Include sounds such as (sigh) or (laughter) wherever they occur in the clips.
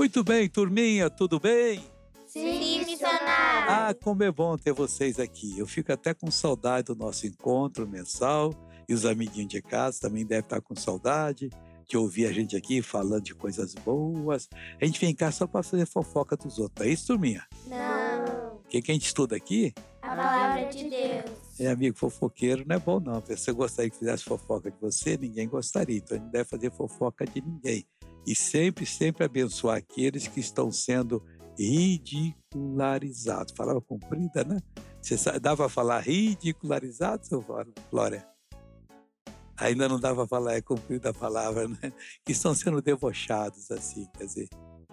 Muito bem, turminha, tudo bem? Sim, missionário. Ah, como é bom ter vocês aqui. Eu fico até com saudade do nosso encontro mensal e os amiguinhos de casa também devem estar com saudade de ouvir a gente aqui falando de coisas boas. A gente vem cá só para fazer fofoca dos outros. É isso, turminha? Não. O que, que a gente estuda aqui? A palavra de Deus. É, amigo, fofoqueiro não é bom, não. Se você gostaria que fizesse fofoca de você, ninguém gostaria. Então, a gente não deve fazer fofoca de ninguém. E sempre, sempre abençoar aqueles que estão sendo ridicularizados. Falava comprida, né? Você sabe, dava para falar ridicularizado, seu Flória? Ainda não dava para falar, é comprida a palavra, né? Que estão sendo debochados, assim, quer dizer,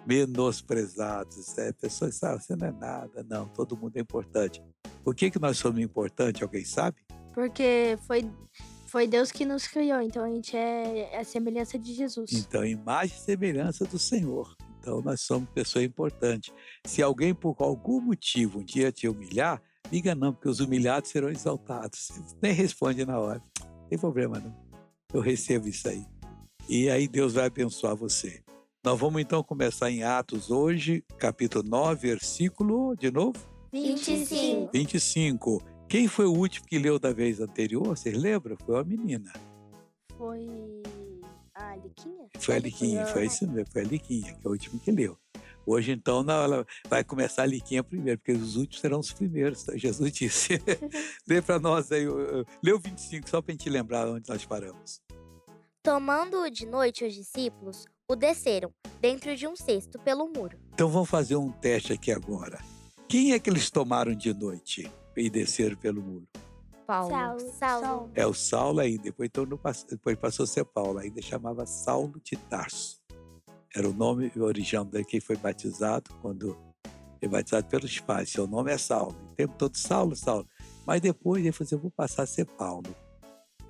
menosprezados. É, pessoas sabem, você não é nada, não, todo mundo é importante. Por que, que nós somos importantes, alguém sabe? Porque foi, foi Deus que nos criou, então a gente é a semelhança de Jesus. Então, imagem e semelhança do Senhor. Então, nós somos pessoa importante. Se alguém, por algum motivo, um dia te humilhar, liga não, porque os humilhados serão exaltados. Você nem responde na hora. Não tem problema, não. Eu recebo isso aí. E aí Deus vai abençoar você. Nós vamos então começar em Atos hoje, capítulo 9, versículo, de novo? 25. 25. Quem foi o último que leu da vez anterior? Vocês lembram? Foi a menina. Foi a Liquinha? Foi a Liquinha, foi isso mesmo, foi a Liquinha, que é o último que leu. Hoje, então, não, ela vai começar a Liquinha primeiro, porque os últimos serão os primeiros, tá? Jesus disse. (laughs) Lê para nós aí, lê o 25, só para a gente lembrar onde nós paramos. Tomando-o de noite os discípulos, o desceram, dentro de um cesto, pelo muro. Então vamos fazer um teste aqui agora. Quem é que eles tomaram de noite e desceram pelo muro? Paulo. Saulo. Saulo. É o Saulo ainda, depois, então, depois passou a ser Paulo, ainda chamava Saulo de Tarso. Era o nome original de quem foi batizado, quando foi batizado pelos pais. Seu nome é Saulo. O tempo todo, Saulo, Saulo. Mas depois ele falou assim, eu vou passar a ser Paulo.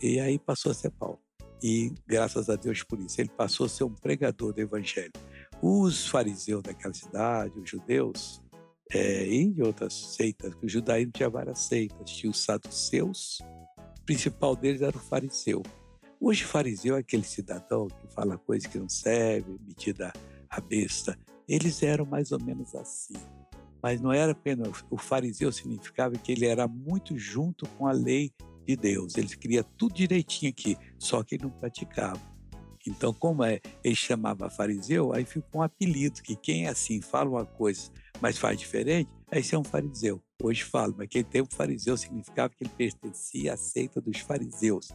E aí passou a ser Paulo. E graças a Deus por isso, ele passou a ser um pregador do evangelho. Os fariseus daquela cidade, os judeus, é, e outras seitas, o judaísmo tinha várias seitas, tinha os saduceus, o principal deles era o fariseu. Hoje, fariseu é aquele cidadão que fala coisa que não serve, metida a besta. Eles eram mais ou menos assim. Mas não era apenas. O fariseu significava que ele era muito junto com a lei de Deus. Ele queria tudo direitinho aqui, só que ele não praticava. Então, como é, ele chamava fariseu, aí ficou um apelido, que quem é assim, fala uma coisa, mas faz diferente, aí você é um fariseu. Hoje falo, mas aquele tempo fariseu significava que ele pertencia à seita dos fariseus.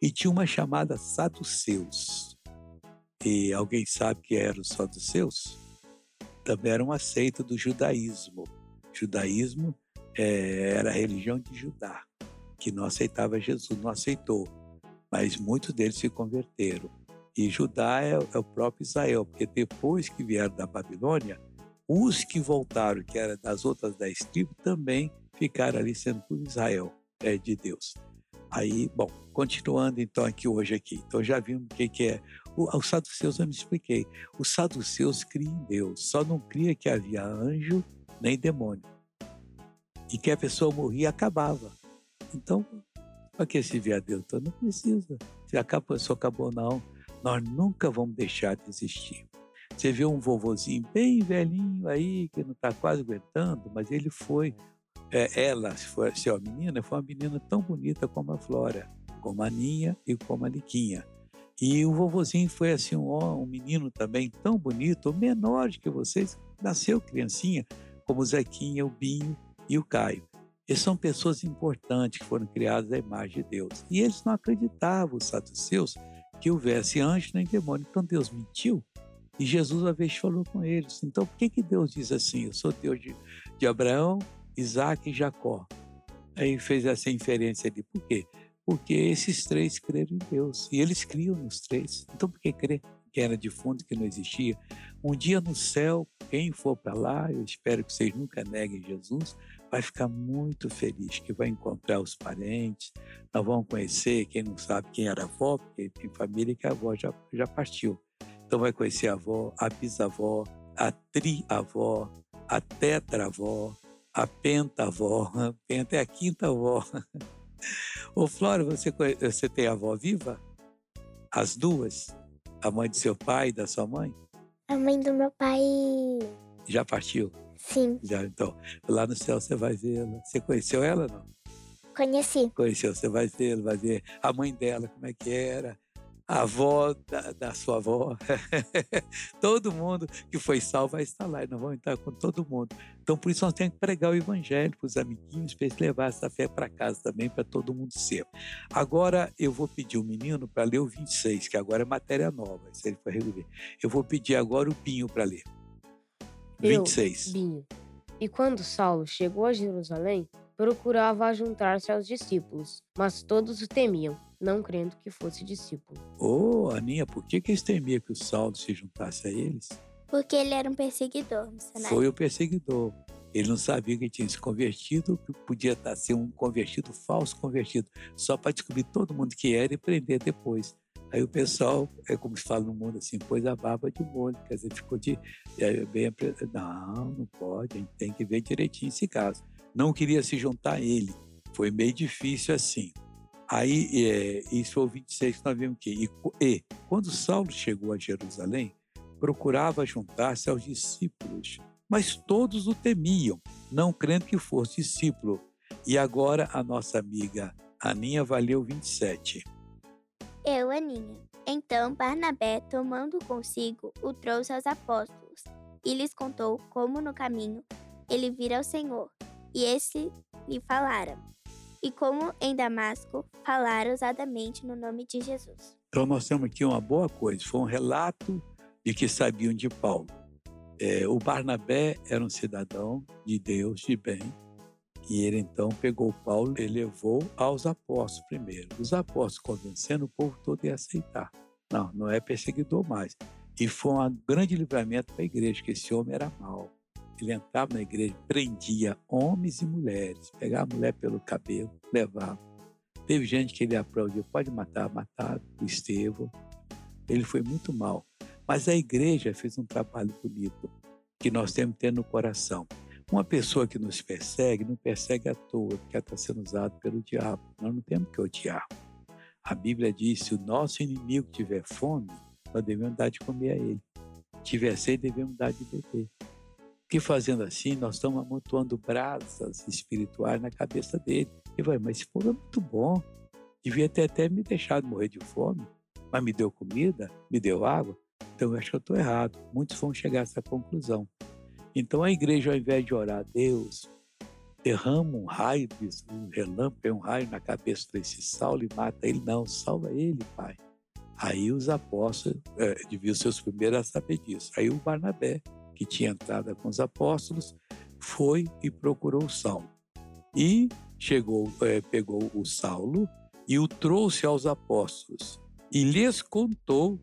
E tinha uma chamada saduceus. E alguém sabe que eram os saduceus? Também era uma seita do judaísmo. O judaísmo é, era a religião de Judá, que não aceitava Jesus, não aceitou. Mas muitos deles se converteram. E Judá é, é o próprio Israel, porque depois que vieram da Babilônia, os que voltaram, que eram das outras dez tribos, também ficaram ali sendo por Israel, é, de Deus. Aí, bom, continuando então aqui hoje aqui. Então já vimos o que, que é. O, os saduceus eu me expliquei. Os saduceus criam em Deus, só não cria que havia anjo nem demônio. E que a pessoa morria acabava. Então, para que se via Deus? Então não precisa. Se acabou, só acabou, não. Nós nunca vamos deixar de existir. Você vê um vovozinho bem velhinho aí, que não está quase aguentando, mas ele foi, é, ela, se for se é uma menina, foi uma menina tão bonita como a Flora, como a Ninha e como a Liquinha. E o vovozinho foi assim, um, um menino também tão bonito, menor que vocês, nasceu criancinha, como o Zequinha, o Binho e o Caio. Eles são pessoas importantes que foram criadas à imagem de Deus. E eles não acreditavam, os saduceus, que houvesse anjo nem demônio. Então Deus mentiu e Jesus uma vez falou com eles. Então, por que, que Deus diz assim? Eu sou Deus de, de Abraão, Isaac e Jacó. Aí fez essa inferência ali. Por quê? Porque esses três creram em Deus. E eles criam nos três. Então, por que crer? Que era de fundo, que não existia. Um dia no céu, quem for para lá, eu espero que vocês nunca neguem Jesus, vai ficar muito feliz, que vai encontrar os parentes, nós vamos conhecer, quem não sabe quem era avó, porque tem família que a avó já, já partiu. Então vai conhecer a avó, a bisavó, a tri-avó, a tetra-avó, a penta-avó, a (laughs) penta é a quinta avó. (laughs) Ô Flora, você, você tem avó viva? As duas? A mãe do seu pai e da sua mãe? A mãe do meu pai. Já partiu? Sim, Já, então. Lá no céu você vai vê-la. Você conheceu ela, não? conheci. Conheceu, você vai vê-la, vai ver a mãe dela, como é que era, a avó da, da sua avó. (laughs) todo mundo que foi salvo vai estar lá e nós vamos estar com todo mundo. Então, por isso, nós temos que pregar o evangelho para os amiguinhos, para eles levar essa fé para casa também, para todo mundo ser. Agora, eu vou pedir o menino para ler o 26, que agora é matéria nova, se ele for reviver. Eu vou pedir agora o Binho para ler. Eu, 26. Binho. E quando Saulo chegou a Jerusalém, procurava juntar-se aos discípulos, mas todos o temiam, não crendo que fosse discípulo. Ô, Aninha, por que, que eles temiam que o Saulo se juntasse a eles? Porque ele era um perseguidor, missionário. Foi o perseguidor. Ele não sabia que tinha se convertido, que podia estar ser um convertido, falso convertido, só para descobrir todo mundo que era e prender depois. Aí o pessoal, é como se fala no mundo assim, pôs a barba de molho, quer dizer, ficou de, é, bem. Não, não pode, a gente tem que ver direitinho esse caso. Não queria se juntar a ele, foi meio difícil assim. Aí, é, isso o 26 que nós vimos aqui. E, e quando Saulo chegou a Jerusalém, procurava juntar-se aos discípulos, mas todos o temiam, não crendo que fosse discípulo. E agora a nossa amiga Aninha o 27. Eu, Aninha. Então Barnabé, tomando consigo, o trouxe aos apóstolos e lhes contou como no caminho ele vira o Senhor, e esse lhe falara. E como em Damasco falara ousadamente no nome de Jesus. Então nós temos aqui uma boa coisa, foi um relato de que sabiam de Paulo. É, o Barnabé era um cidadão de Deus, de bem, e ele então pegou Paulo e levou aos apóstolos primeiro. Os apóstolos convencendo o povo todo a aceitar. Não, não é perseguidor mais. E foi um grande livramento para a igreja, que esse homem era mau. Ele entrava na igreja, prendia homens e mulheres, pegava a mulher pelo cabelo, levava. Teve gente que ele aplaudiu, pode matar, matar o Estevão. Ele foi muito mal. Mas a igreja fez um trabalho bonito, que nós temos que ter no coração. Uma pessoa que nos persegue, não persegue à toa, porque está sendo usada pelo diabo. Nós não temos que odiar. A Bíblia diz: se o nosso inimigo tiver fome, nós devemos dar de comer a ele. Tiver sede, devemos dar de beber. Porque fazendo assim, nós estamos amontoando brasas espirituais na cabeça dele. E vai, mas esse povo é muito bom. Devia ter até me deixado morrer de fome, mas me deu comida, me deu água. Então eu acho que eu estou errado. Muitos vão chegar a essa conclusão. Então a igreja, ao invés de orar a Deus, derrama um raio, um relâmpago, um raio na cabeça desse Saulo e mata ele. Não, salva ele, pai. Aí os apóstolos é, deviam ser os primeiros a saber disso. Aí o Barnabé, que tinha entrado com os apóstolos, foi e procurou Saulo. E chegou, é, pegou o Saulo e o trouxe aos apóstolos e lhes contou.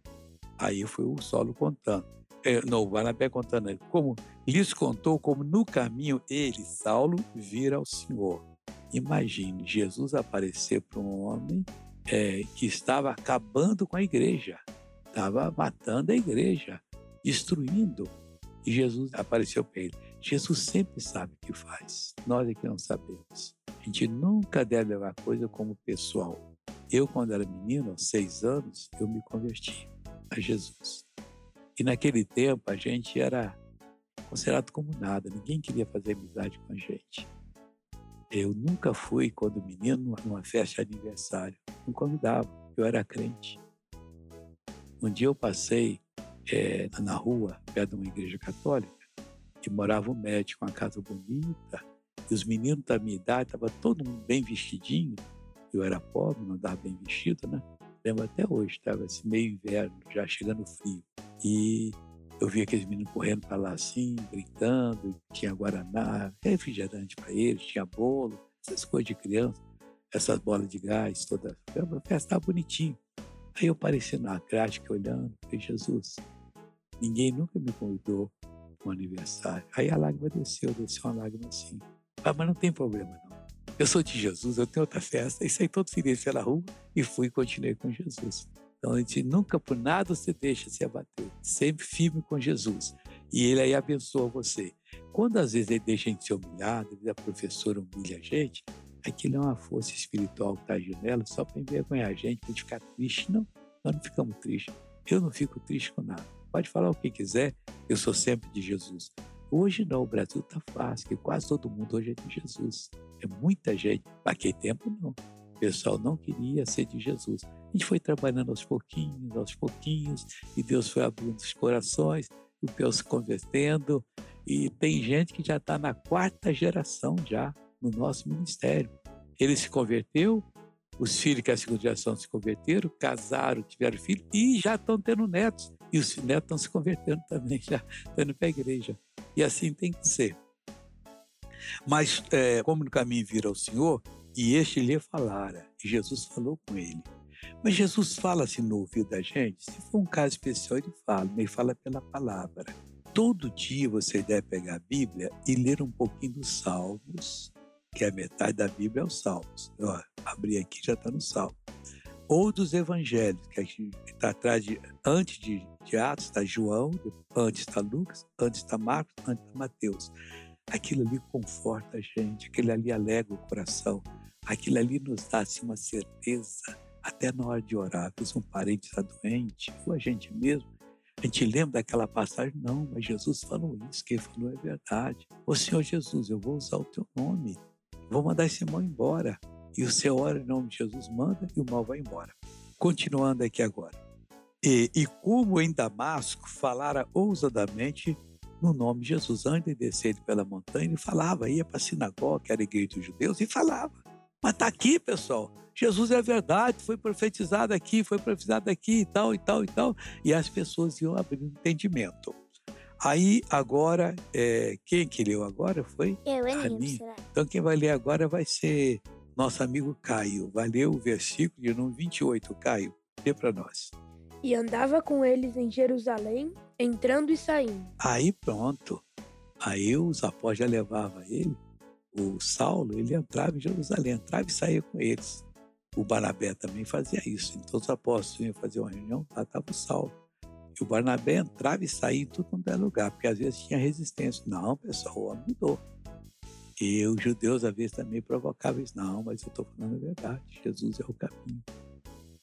Aí foi o Saulo contando. É, não, o Barnabé contando ele, como lhes contou como no caminho ele, Saulo, vira ao Senhor. Imagine Jesus aparecer para um homem é, que estava acabando com a igreja, estava matando a igreja, destruindo. E Jesus apareceu para ele. Jesus sempre sabe o que faz, nós é que não sabemos. A gente nunca deve levar coisa como pessoal. Eu, quando era menino, aos seis anos, eu me converti a Jesus. E naquele tempo a gente era considerado como nada, ninguém queria fazer amizade com a gente. Eu nunca fui, quando menino, numa festa de aniversário. Não convidava, eu era crente. Um dia eu passei é, na rua, perto de uma igreja católica, e morava um médico, uma casa bonita, e os meninos da minha idade estavam todo mundo bem vestidinho. Eu era pobre, não andava bem vestido, né? Lembro até hoje, estava assim, meio inverno, já chegando frio. E eu vi aqueles meninos correndo para lá assim, brincando, tinha guaraná, refrigerante para eles, tinha bolo, essas coisas de criança, essas bolas de gás, toda. A festa estava bonitinho. Aí eu apareci na grade, olhando, falei, Jesus, ninguém nunca me convidou para um aniversário. Aí a lágrima desceu, desceu uma lágrima assim. Ah, mas não tem problema não. Eu sou de Jesus, eu tenho outra festa. E saí todo feliz pela rua e fui e continuei com Jesus. Então a gente nunca por nada você deixa se abater. Sempre firme com Jesus. E ele aí abençoa você. Quando às vezes ele deixa a gente ser humilhado, a professora humilha a gente, aquilo é uma força espiritual que está agindo nela só para envergonhar a gente, para ficar triste. Não, nós não ficamos tristes. Eu não fico triste com nada. pode falar o que quiser, eu sou sempre de Jesus. Hoje não, o Brasil está fácil, quase todo mundo hoje é de Jesus. É muita gente. Naquele tempo, não. O pessoal não queria ser de Jesus. A gente foi trabalhando aos pouquinhos, aos pouquinhos, e Deus foi abrindo os corações, o Deus se convertendo. E tem gente que já está na quarta geração já no nosso ministério. Ele se converteu, os filhos que é a segunda geração se converteram, casaram, tiveram filhos e já estão tendo netos. E os netos estão se convertendo também, (laughs) já estão indo para a igreja. E assim tem que ser. Mas, é, como no caminho vira ao Senhor, e este lhe falara, e Jesus falou com ele. Mas Jesus fala assim no ouvido da gente, se for um caso especial, ele fala, ele fala pela palavra. Todo dia você deve pegar a Bíblia e ler um pouquinho dos Salmos, que é metade da Bíblia é os Salmos. Ó, abri aqui já está no Salmo. Ou dos Evangelhos, que está atrás de, antes de, de Atos está João, antes está Lucas, antes está Marcos, antes está Mateus. Aquilo ali conforta a gente, aquilo ali alegra o coração, aquilo ali nos dá assim, uma certeza, até na hora de orar, se um parente está doente, ou a gente mesmo, a gente lembra daquela passagem, não, mas Jesus falou isso, quem falou é verdade. Ô Senhor Jesus, eu vou usar o teu nome, vou mandar esse irmão embora. E o Senhor ora em nome de Jesus, manda e o mal vai embora. Continuando aqui agora. E, e como em Damasco falara ousadamente no nome de Jesus. Antes de descer pela montanha, ele falava, ia para a sinagoga, que era a igreja dos judeus, e falava. Mas está aqui, pessoal. Jesus é verdade, foi profetizado aqui, foi profetizado aqui e tal, e tal, e tal. E as pessoas iam abrindo entendimento. Aí, agora, é, quem que leu agora foi? Eu, Aninha. Então, quem vai ler agora vai ser nosso amigo Caio. Vai ler o versículo de número 28. Caio, dê para nós. E andava com eles em Jerusalém, entrando e saindo. Aí pronto. Aí os apóstolos já levavam ele. O Saulo, ele entrava em Jerusalém, entrava e saía com eles. O Barnabé também fazia isso. Então os apóstolos iam fazer uma reunião, lá estava o Saulo. E o Barnabé entrava e saía em tudo quanto é lugar, porque às vezes tinha resistência. Não, pessoal, o homem mudou. E os judeus às vezes também provocavam isso. Não, mas eu estou falando a verdade. Jesus é o caminho.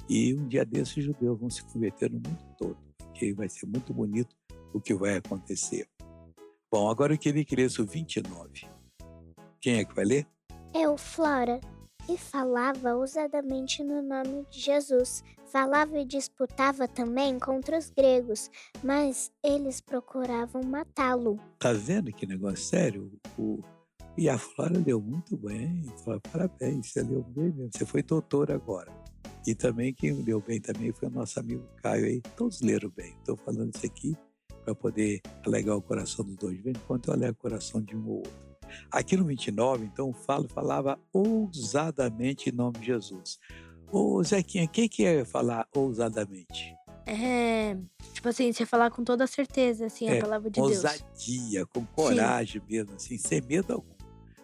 E um dia desses os judeus vão se converter no mundo todo, porque vai ser muito bonito o que vai acontecer. Bom, agora eu queria que lesse o 29. Quem é que vai ler? Eu, Flora. E falava ousadamente no nome de Jesus. Falava e disputava também contra os gregos, mas eles procuravam matá-lo. Tá vendo que negócio sério? O... E a Flora leu muito bem. Flora, parabéns, você leu bem mesmo. Você foi doutor agora. E também quem leu bem também foi o nosso amigo Caio aí. Todos leram bem. Estou falando isso aqui para poder alegar o coração dos dois, enquanto eu alego o coração de um ou outro. Aqui no 29, então, falo, falava ousadamente em nome de Jesus. Ô, Zequinha, o que, que é falar ousadamente? É, tipo assim, você falar com toda certeza, assim, é, a palavra de ousadia, Deus. Ousadia, com coragem Sim. mesmo, assim, sem medo algum.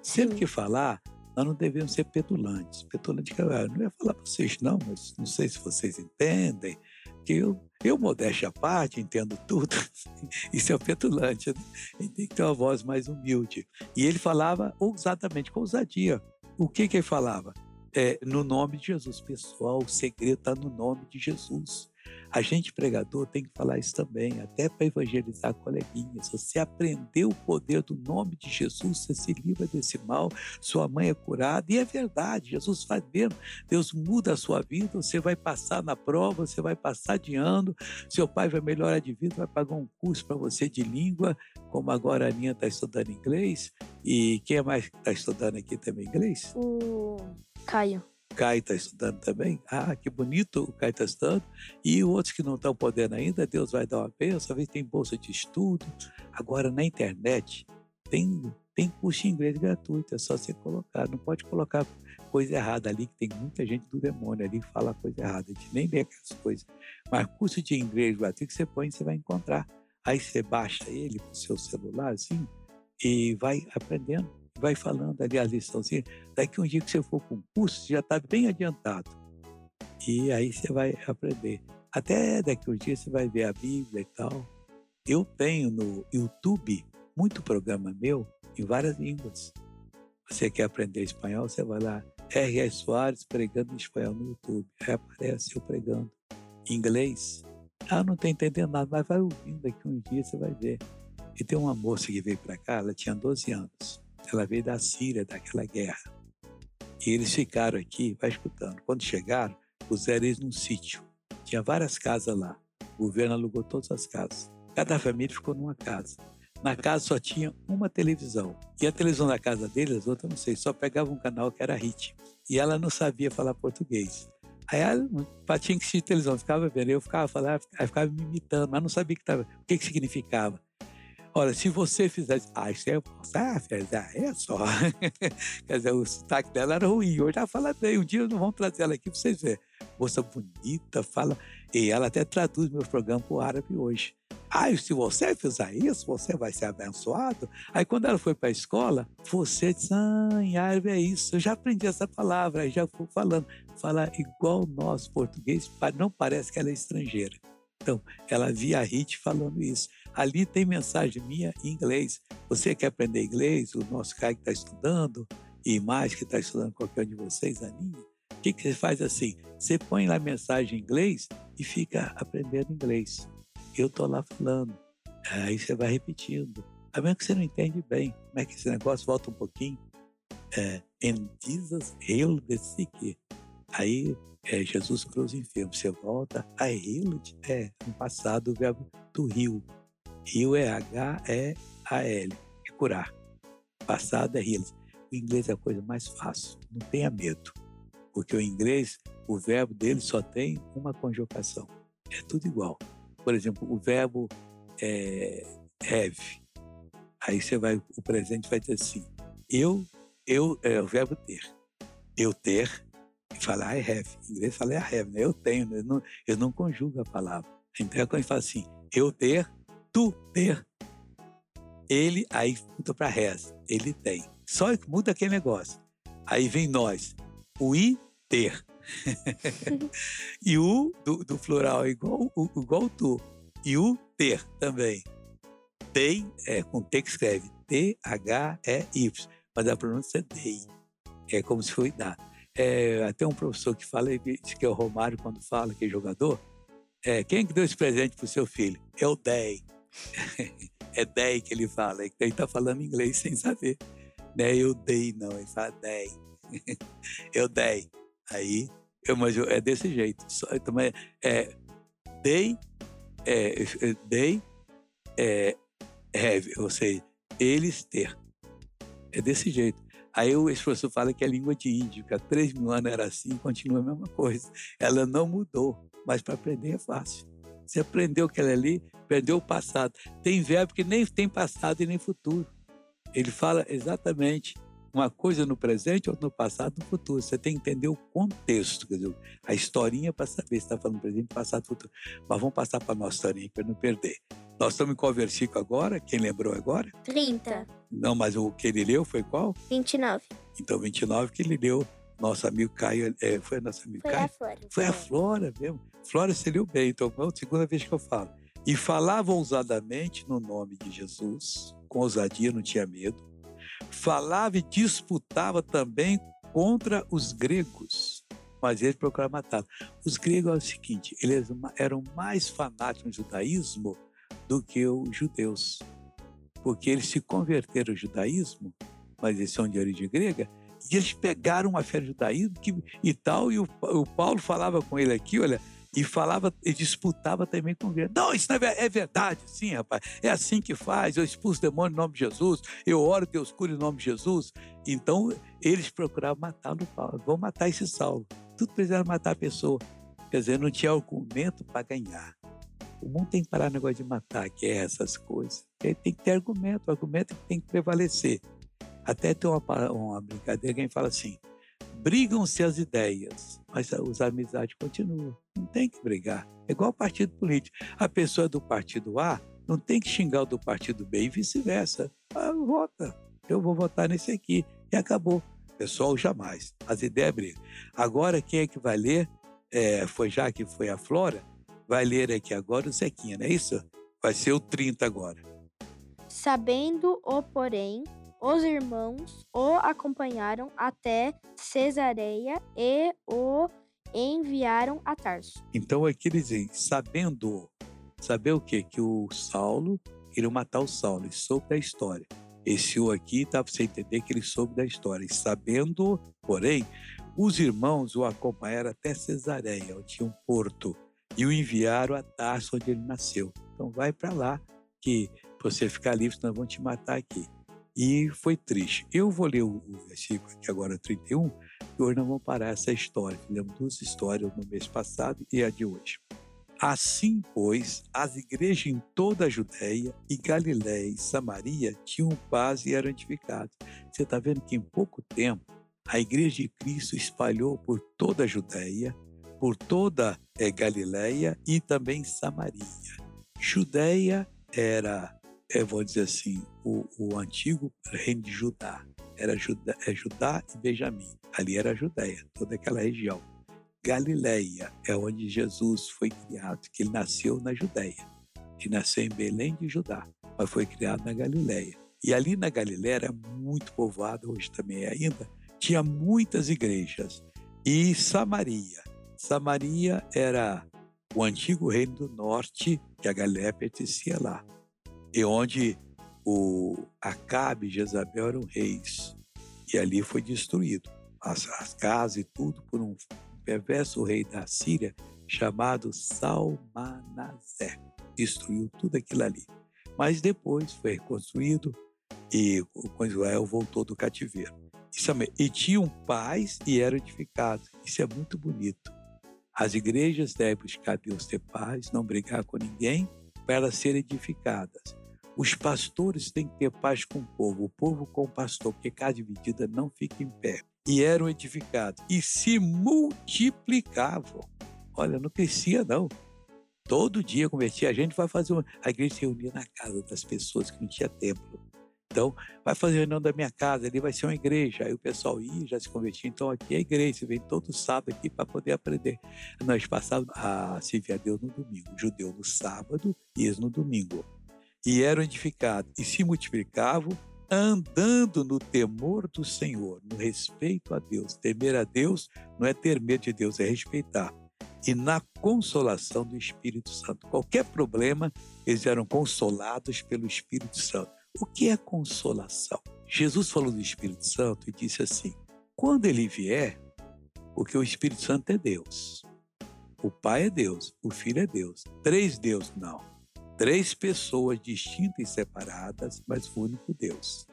Sempre Sim. que falar, nós não devemos ser petulantes. Petulante, eu não ia falar para vocês, não, mas não sei se vocês entendem, que eu, eu modéstia à parte, entendo tudo. Isso é o petulante. Né? Ele tem que ter uma voz mais humilde. E ele falava ousadamente, com ousadia. O que, que ele falava? É, no nome de Jesus. Pessoal, o segredo está no nome de Jesus. A gente, pregador, tem que falar isso também, até para evangelizar coleguinhas. Você aprendeu o poder do nome de Jesus, você se livra desse mal, sua mãe é curada, e é verdade, Jesus faz mesmo. Deus muda a sua vida, você vai passar na prova, você vai passar de ano, seu pai vai melhorar de vida, vai pagar um curso para você de língua, como agora a Aninha está estudando inglês. E quem é mais está estudando aqui também inglês? O Caio. Caio está estudando também. Ah, que bonito o Caio está estudando. E outros que não estão podendo ainda, Deus vai dar uma bênção. Às tem bolsa de estudo. Agora, na internet, tem, tem curso de inglês gratuito. É só você colocar. Não pode colocar coisa errada ali, que tem muita gente do demônio ali que fala coisa errada. A gente nem lê aquelas coisas. Mas curso de inglês gratuito que você põe, você vai encontrar. Aí você baixa ele para o seu celular, assim, e vai aprendendo vai falando ali a liçãozinha. Daqui um dia que você for para um curso, já está bem adiantado. E aí você vai aprender. Até daqui um dia você vai ver a Bíblia e tal. Eu tenho no YouTube muito programa meu em várias línguas. Você quer aprender espanhol, você vai lá, R.S. Soares pregando em espanhol no YouTube. Aí aparece eu pregando. Em inglês, Ah, não estou entendendo nada, mas vai ouvindo aqui um dia, você vai ver. E tem uma moça que veio para cá, ela tinha 12 anos. Ela veio da Síria, daquela guerra. E eles ficaram aqui, vai escutando. Quando chegaram, puseram eles num sítio. Tinha várias casas lá. O governo alugou todas as casas. Cada família ficou numa casa. Na casa só tinha uma televisão. E a televisão da casa deles, as outras não sei, só pegava um canal que era hit. E ela não sabia falar português. Aí ela tinha que assistir televisão, ficava vendo, eu ficava falando, aí ficava me imitando, mas não sabia que tava, o que, que significava. Olha, se você fizesse. Ah, isso é. Ah, é só. (laughs) Quer dizer, o sotaque dela era ruim. Hoje ela fala bem. Um dia nós vamos trazer ela aqui para vocês verem. Moça bonita, fala. E ela até traduz meus programas para o árabe hoje. Ah, se você fizer isso, você vai ser abençoado. Aí quando ela foi para a escola, você diz, ah, em árabe é isso. Eu já aprendi essa palavra, aí já fui falando. Fala igual nós, português, não parece que ela é estrangeira. Então, ela via a Rit falando isso. Ali tem mensagem minha em inglês. Você quer aprender inglês? O nosso cara que está estudando, e mais que está estudando qualquer um de vocês, Aninha. O que, que você faz assim? Você põe lá mensagem em inglês e fica aprendendo inglês. Eu estou lá falando. Aí você vai repetindo. A menos que você não entende bem como é que esse negócio volta um pouquinho. É, Jesus healed the sick. Aí é, Jesus cruz enfermo. Você volta a healed. É, no passado o verbo to heal. Heal é H-E-A-L. É curar. Passado é healed. O inglês é a coisa mais fácil. Não tenha medo. Porque o inglês, o verbo dele só tem uma conjugação. É tudo igual. Por exemplo, o verbo é, have. Aí você vai, o presente vai dizer assim: eu, eu, é o verbo ter. Eu ter, e falar I have. Em inglês fala I have, né? Eu tenho, né? eu não, eu não conjugo a palavra. Então é quando gente fala assim: eu ter, tu ter. Ele, aí muda para has, ele tem. Só muda aquele negócio. Aí vem nós, o i ter. (laughs) e o do, do, plural é igual, igual tu. E o ter também. Tem, é com T que escreve. T-H-E-Y. Mas a pronúncia é dei. É como se fosse dar. É, até um professor que fala, que é o Romário quando fala que é jogador. É, quem que deu esse presente pro seu filho? É o Dei. É Dei que ele fala. Ele está falando inglês sem saber. Não é eu dei, não. Ele fala Dei. (laughs) eu dei. Aí, eu, mas é desse jeito. Só, também é, dei, é, é, dei, é, have, ou seja, eles ter. É desse jeito. Aí o professor fala que a língua de índio, que há 3 mil anos era assim, continua a mesma coisa. Ela não mudou, mas para aprender é fácil. Você aprendeu aquela ali, perdeu o passado. Tem verbo que nem tem passado e nem futuro. Ele fala exatamente uma coisa no presente, outra no passado, no futuro. Você tem que entender o contexto, quer dizer, a historinha para saber se está falando presente, passado, futuro. Mas vamos passar para a nossa historinha para não perder. Nós estamos em qual versículo agora? Quem lembrou agora? 30. Não, mas o que ele leu foi qual? 29. Então, 29 que ele leu. Nosso amigo Caio, é, foi nosso amigo foi Caio? A Flora. Foi a Flora mesmo. Flora se leu bem, então é a segunda vez que eu falo. E falava ousadamente no nome de Jesus, com ousadia, não tinha medo falava e disputava também contra os gregos, mas eles procuraram matá-lo. Os gregos é o seguinte, eles eram mais fanáticos no judaísmo do que os judeus, porque eles se converteram ao judaísmo, mas eles são de origem grega, e eles pegaram uma fé no judaísmo que, e tal, e o, o Paulo falava com ele aqui, olha, e falava e disputava também com ele. Não, isso não é, é verdade, sim, rapaz. É assim que faz. Eu expulso demônio em nome de Jesus, eu oro, Deus cura em nome de Jesus. Então, eles procuravam matar o Paulo. Vão matar esse Saulo. Tudo precisaram matar a pessoa. Quer dizer, não tinha argumento para ganhar. O mundo tem que parar o negócio de matar, que é essas coisas. Tem que ter argumento, o argumento tem que prevalecer. Até tem uma, uma brincadeira que a gente fala assim: brigam-se as ideias, mas as amizades continuam. Não tem que brigar. É igual partido político. A pessoa do partido A não tem que xingar o do partido B e vice-versa. Ah, vota. Eu vou votar nesse aqui. E acabou. Pessoal, jamais. As ideias brigam. Agora, quem é que vai ler? É, foi já que foi a Flora? Vai ler aqui agora o Zequinha, não é isso? Vai ser o 30 agora. Sabendo o, porém, os irmãos o acompanharam até Cesareia e o enviaram a Tarso. Então aqui eles dizem, sabendo saber o quê? Que o Saulo queria matar o Saulo, ele soube da história. Esse o aqui dá para você entender que ele soube da história. E sabendo, porém, os irmãos o acompanharam até Cesareia, onde tinha um porto, e o enviaram a Tarso, onde ele nasceu. Então vai para lá, que você ficar livre, senão vão te matar aqui. E foi triste. Eu vou ler o, versículo aqui agora, 31, e hoje nós vamos parar essa história. Fizemos duas histórias no mês passado e a de hoje. Assim, pois, as igrejas em toda a Judéia e Galiléia e Samaria tinham paz e eram edificadas. Você está vendo que em pouco tempo a igreja de Cristo espalhou por toda a Judéia, por toda é, Galiléia e também Samaria. Judéia era é, vou dizer assim, o, o antigo reino de Judá. Era Judá, é Judá e Benjamim. Ali era a Judéia, toda aquela região. Galileia é onde Jesus foi criado, que ele nasceu na Judéia. Ele nasceu em Belém de Judá, mas foi criado na Galileia. E ali na Galileia era muito povoado, hoje também é ainda, tinha muitas igrejas. E Samaria. Samaria era o antigo reino do norte, que a Galileia pertencia lá e onde o Acabe e Jezabel eram reis. E ali foi destruído as, as casas e tudo por um perverso rei da Síria chamado Salmanazé. Destruiu tudo aquilo ali. Mas depois foi reconstruído e o Israel voltou do cativeiro. Isso, e tinham paz e eram edificados. Isso é muito bonito. As igrejas devem buscar Deus ter paz, não brigar com ninguém, para elas serem edificadas. Os pastores têm que ter paz com o povo, o povo com o pastor, porque casa dividida não fica em pé. E eram edificados e se multiplicavam. Olha, não crescia não. Todo dia convertia. A gente vai fazer uma... A igreja se reunia na casa das pessoas que não tinha templo. Então, vai fazer reunião da minha casa, ali vai ser uma igreja. Aí o pessoal ia, já se convertia. Então, aqui é igreja, vem todo sábado aqui para poder aprender. Nós passávamos a servir a Deus no domingo, judeu no sábado e eles no domingo e eram edificados e se multiplicavam, andando no temor do Senhor, no respeito a Deus. Temer a Deus não é ter medo de Deus, é respeitar. E na consolação do Espírito Santo. Qualquer problema, eles eram consolados pelo Espírito Santo. O que é consolação? Jesus falou do Espírito Santo e disse assim: quando ele vier, porque o Espírito Santo é Deus. O Pai é Deus, o Filho é Deus. Três Deus, não três pessoas distintas e separadas, mas o único Deus.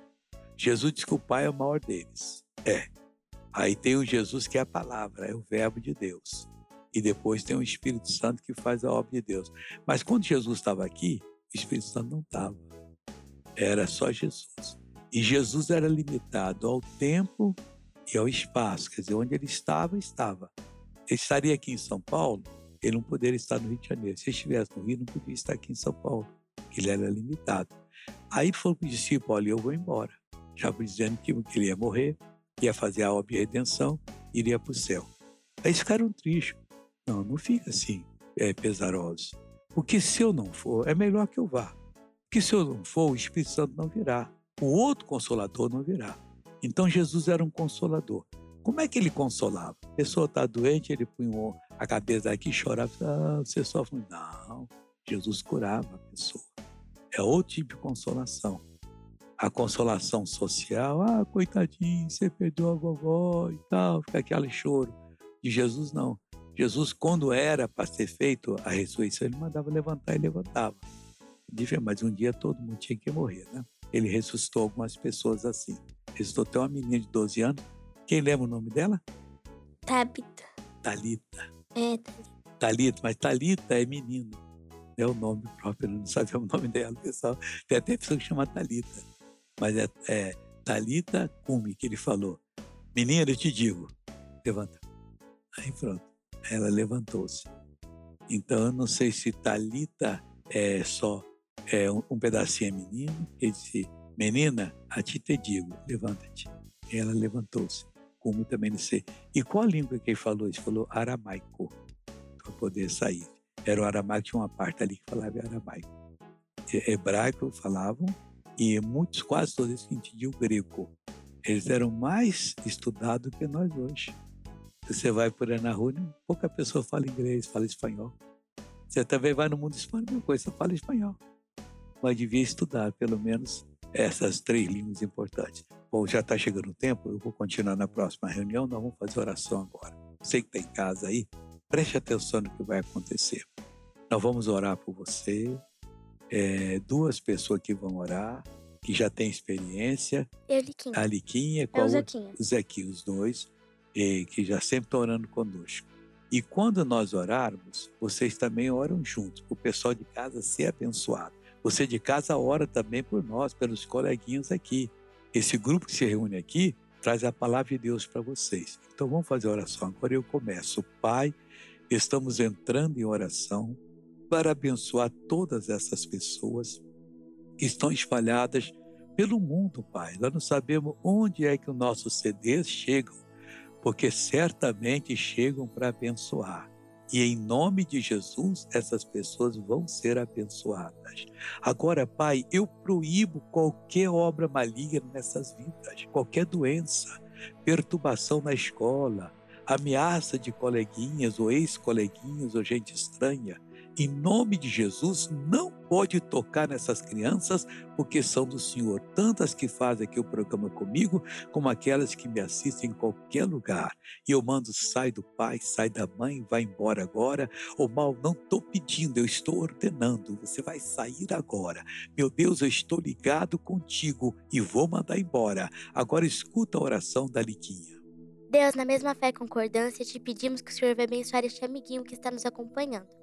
Jesus diz que o Pai é o maior deles. É. Aí tem o Jesus que é a palavra, é o verbo de Deus. E depois tem o Espírito Santo que faz a obra de Deus. Mas quando Jesus estava aqui, o Espírito Santo não estava. Era só Jesus. E Jesus era limitado ao tempo e ao espaço. Quer dizer, onde ele estava, estava. Ele estaria aqui em São Paulo, ele não poderia estar no Rio de Janeiro. Se ele estivesse no Rio, não podia estar aqui em São Paulo, ele era limitado. Aí falou para o discípulo: Olha, eu vou embora. Já dizendo que, ele ia morrer, ia fazer a obra de redenção, iria para o céu. Aí ficaram tristes. Não, não fica assim, é, pesaroso. Porque se eu não for, é melhor que eu vá. Porque se eu não for, o Espírito Santo não virá. O outro consolador não virá. Então Jesus era um consolador. Como é que ele consolava? A pessoa está doente, ele punha a cabeça aqui e chorava. Ah, você sofre. Não, Jesus curava a pessoa. É outro tipo de consolação. A consolação social, ah, coitadinho, você perdeu a vovó e tal, fica aquele choro. De Jesus, não. Jesus, quando era para ser feito a ressurreição, ele mandava levantar e levantava. Mas um dia todo mundo tinha que morrer, né? Ele ressuscitou algumas pessoas assim. Ressuscitou até uma menina de 12 anos. Quem lembra o nome dela? Tabita. Talita. É. Talita, mas Talita é menino. É o nome próprio, não sabia o nome dela, pessoal. Tem até pessoa que chama Talita. Mas é, é Talita Kumi que ele falou. Menina, eu te digo, levanta. Aí pronto. Ela levantou-se. Então eu não sei se Talita é só é um, um pedacinho é menino. Ele disse, menina, a ti te digo, levanta-te. Ela levantou-se como também não sei. E qual língua que ele falou? Ele falou aramaico, para poder sair. Era o aramaico, tinha uma parte ali que falava aramaico. Hebraico falavam, e muitos, quase todos eles entendiam o grego. Eles eram mais estudados que nós hoje. Você vai por aí na rua, pouca pessoa fala inglês, fala espanhol. Você também vai no mundo espanhol, coisa, fala espanhol. Mas devia estudar, pelo menos, essas três línguas importantes. Bom, já está chegando o tempo, eu vou continuar na próxima reunião, nós vamos fazer oração agora. Você que está em casa aí, preste atenção no que vai acontecer. Nós vamos orar por você, é, duas pessoas que vão orar, que já têm experiência. Eu, Liquinha. A Liquinha, É o Zequinha. o Zequinha, os dois, e que já sempre estão orando conosco. E quando nós orarmos, vocês também oram juntos, para o pessoal de casa ser abençoado. Você de casa ora também por nós, pelos coleguinhas aqui. Esse grupo que se reúne aqui traz a palavra de Deus para vocês. Então vamos fazer a oração. Agora eu começo. Pai, estamos entrando em oração para abençoar todas essas pessoas que estão espalhadas pelo mundo, Pai. Nós não sabemos onde é que os nossos CDs chegam, porque certamente chegam para abençoar. E em nome de Jesus, essas pessoas vão ser abençoadas. Agora, Pai, eu proíbo qualquer obra maligna nessas vidas, qualquer doença, perturbação na escola, ameaça de coleguinhas ou ex-coleguinhas ou gente estranha. Em nome de Jesus, não pode tocar nessas crianças, porque são do Senhor. Tantas que fazem aqui o programa comigo, como aquelas que me assistem em qualquer lugar. E eu mando, sai do pai, sai da mãe, vai embora agora. O mal, não estou pedindo, eu estou ordenando. Você vai sair agora. Meu Deus, eu estou ligado contigo e vou mandar embora. Agora escuta a oração da Liquinha. Deus, na mesma fé e concordância, te pedimos que o Senhor venha abençoar este amiguinho que está nos acompanhando.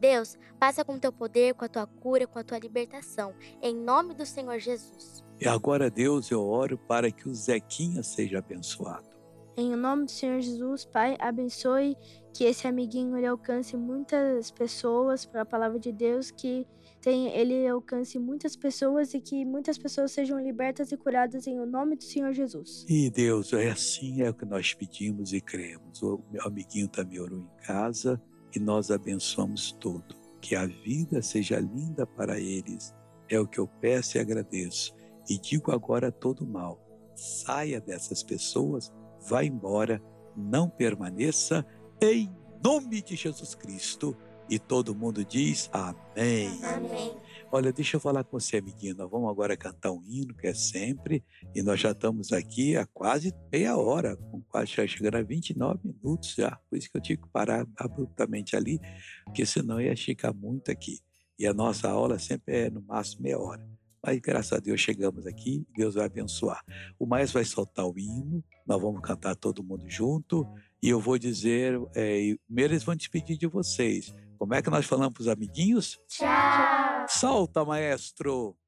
Deus, passa com o teu poder, com a tua cura, com a tua libertação. Em nome do Senhor Jesus. E agora, Deus, eu oro para que o Zequinha seja abençoado. Em nome do Senhor Jesus, Pai, abençoe que esse amiguinho ele alcance muitas pessoas para a palavra de Deus, que tem, ele alcance muitas pessoas e que muitas pessoas sejam libertas e curadas em o nome do Senhor Jesus. E Deus, é assim é o que nós pedimos e cremos. O meu amiguinho também orou em casa e nós abençoamos tudo. Que a vida seja linda para eles. É o que eu peço e agradeço. E digo agora a todo mal: saia dessas pessoas, vá embora, não permaneça, em nome de Jesus Cristo. E todo mundo diz amém. Amém. Olha, deixa eu falar com você, amiguinho. Nós vamos agora cantar um hino, que é sempre, e nós já estamos aqui há quase meia hora, com quase já chegando a 29 minutos já. Por isso que eu tive que parar abruptamente ali, porque senão ia ficar muito aqui. E a nossa aula sempre é no máximo meia hora. Mas graças a Deus chegamos aqui, Deus vai abençoar. O Maestro vai soltar o hino, nós vamos cantar todo mundo junto, e eu vou dizer, é, primeiro eles vão despedir de vocês. Como é que nós falamos para os amiguinhos? Tchau! Solta, maestro!